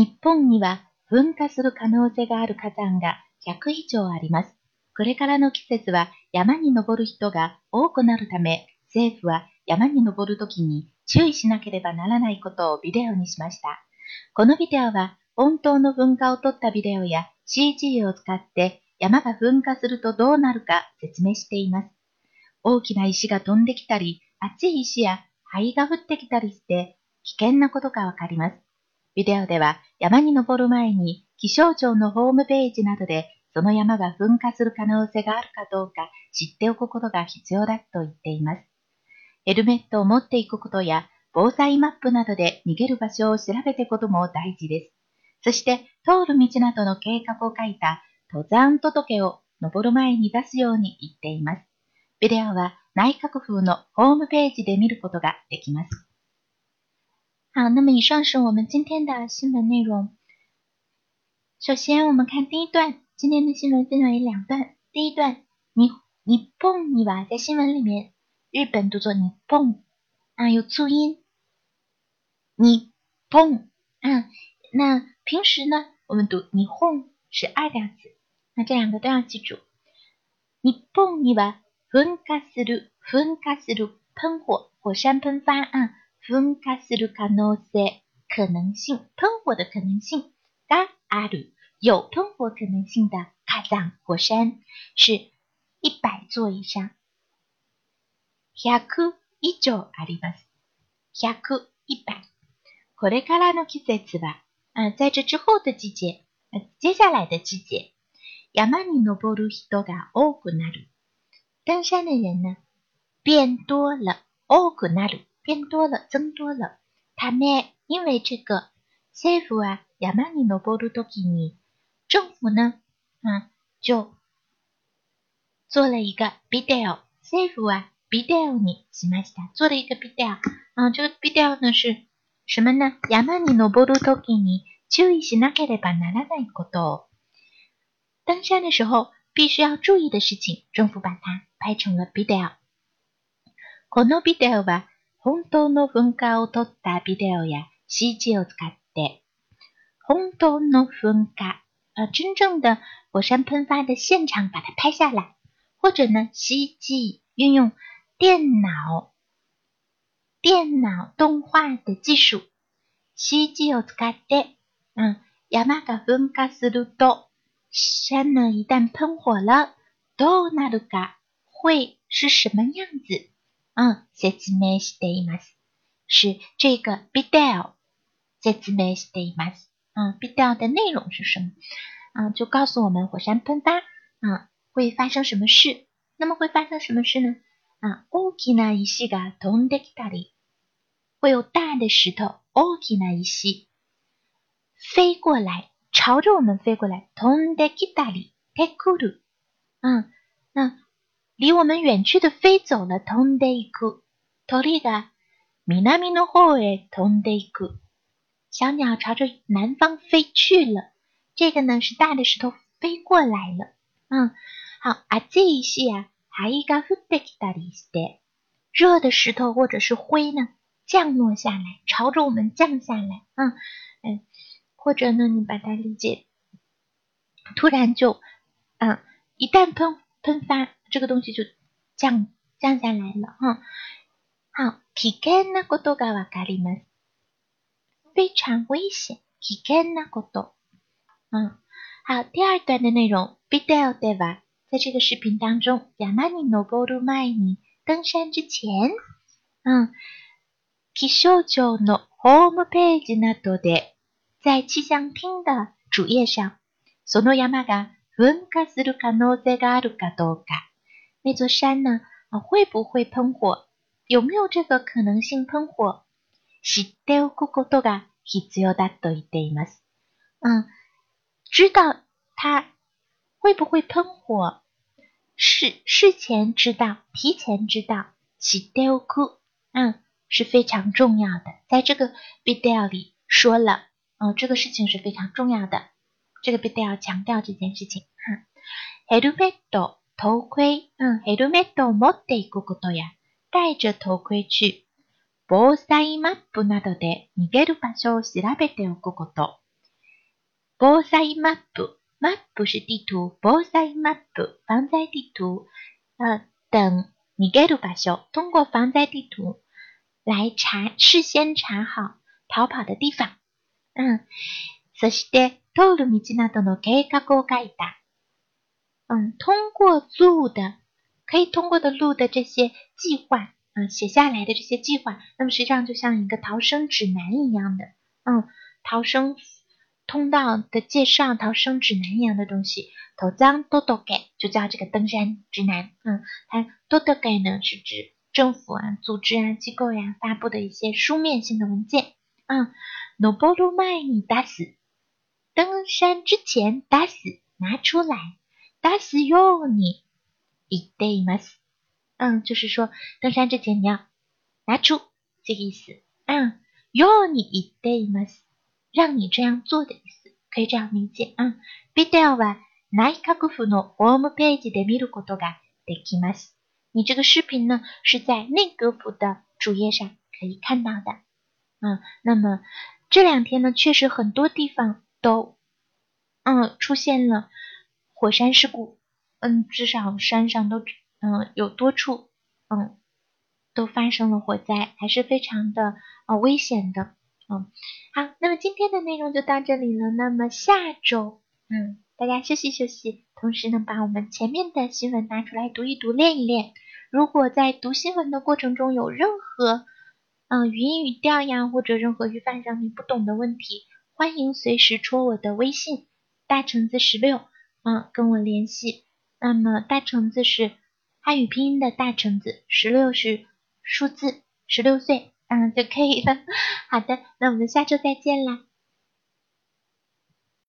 日本には噴火する可能性がある火山が100以上あります。これからの季節は山に登る人が多くなるため、政府は山に登るときに注意しなければならないことをビデオにしました。このビデオは本当の噴火を撮ったビデオや CG を使って山が噴火するとどうなるか説明しています。大きな石が飛んできたり、熱い石や灰が降ってきたりして危険なことがわかります。ビデオでは山に登る前に気象庁のホームページなどでその山が噴火する可能性があるかどうか知っておくことが必要だと言っています。ヘルメットを持っていくことや防災マップなどで逃げる場所を調べていくことも大事です。そして通る道などの計画を書いた登山届を登る前に出すように言っています。ビデオは内閣府のホームページで見ることができます。好，那么以上是我们今天的新闻内容。首先，我们看第一段，今天的新闻分为两段。第一段，你你蹦你吧，在新闻里面，日本读作你蹦啊，有促音。你蹦啊，那平时呢，我们读你哄是二两字，那这两个都要记住。你蹦你吧，噴火する噴火する喷火，火山喷发啊。 噴火する可能性，可能性，喷火的可能性。がある，有喷火可能性的火山，火山是一百座以上。百以上あります。百一百。これからの季節は、啊，在这之后的季节，接下来的季节，山に登る人が多くなる。登山的人呢，变多了，多くなる。变多了，增多了。他们因为这个，政府啊，山に登るときに，政府呢，啊，就做了一个 video。政府啊，video にしました。做了一个 video。啊，这个 video 呢是什么呢？山に登るときに注意しなければならないこと。登山的时候必须要注意的事情，政府把它拍成了 video。このビデオは本当の噴火を撮ったビデオや CG を使って、本当の噴火，呃，真正的火山喷发的现场把它拍下来，或者呢，CG 运用电脑电脑动画的技术，CG を使って，嗯，山が噴火すると，山呢一旦喷火了，どうなるか，会是什么样子？嗯，説明しています。是这个 video 説明しています。嗯，video 的内容是什么？啊，就告诉我们火山喷发啊会发生什么事？那么会发生什么事呢？啊，大きな石が飛んできたり，会有大的石头，大きな石飞过来，朝着我们飞过来。飛んできたり、てくる。嗯，那。离我们远去的飞走了，飛んでいく。鳥が南の方へ飛んでいく。小鸟朝着南方飞去了。这个呢是大的石头飞过来了。嗯，好。熱い石や灰が降ってきたりして、热的石头或者是灰呢降落下来，朝着我们降下来。嗯嗯，或者呢你把它理解，突然就嗯一旦喷喷发。 这个东西就降降下来了哈。好，危険なことがわかります。非常危险，危険なこと。嗯，好，第二段的内容。ビデオでは在这个视频当中，山に登る前に登山之前，嗯，気象庁のホームページなどで，在气象厅的主页上，その山が噴火する可能性があるかどうか。那座山呢？啊，会不会喷火？有没有这个可能性喷火？知っておくことが必要だと言っています。嗯，知道它会不会喷火，事事前知道，提前知道，知っておく，嗯，是非常重要的。在这个 video 里说了，嗯，这个事情是非常重要的。这个 video 强调这件事情。哈，ヘルメット。 头盔，嗯，ヘルメットを持っていくことや、戴着头盔去、防災マップなどで逃げる場所を調べておくこと。防災マップ。マップ是地图，防災マップ防灾地图。呃，等逃げる場所，通过防灾地图来查，事先查好逃跑的地方。嗯，そして通る道などの計画を書いた。嗯，通过路的，可以通过的路的这些计划，嗯，写下来的这些计划，那么实际上就像一个逃生指南一样的，嗯，逃生。通道的介绍、逃生指南一样的东西，头章多多给就叫这个登山指南。嗯，它多多给呢是指政府啊、组织啊、机构呀发布的一些书面性的文件。嗯，noboro mai ni das，登山之前 das 拿出来，das yo ni idemas。嗯，就是说登山之前你要拿出这个意思。嗯，yo ni idemas。让你这样做的意思，可以这样理解啊。ビデオは内閣府のホームページで見ることができます。你这个视频呢是在内阁府的主页上可以看到的。嗯，那么这两天呢，确实很多地方都嗯出现了 火山事故。嗯，至少山上都嗯有多处嗯都发生了火灾，还是非常的呃危险的。嗯，好，那么今天的内容就到这里了。那么下周，嗯，大家休息休息，同时呢，把我们前面的新闻拿出来读一读，练一练。如果在读新闻的过程中有任何，嗯，语音语调呀，或者任何语法上你不懂的问题，欢迎随时戳我的微信，大橙子十六，嗯，跟我联系。那么大橙子是汉语拼音的大橙子，十六是数字，十六岁。嗯，就可以了。好的，那我们下周再见啦。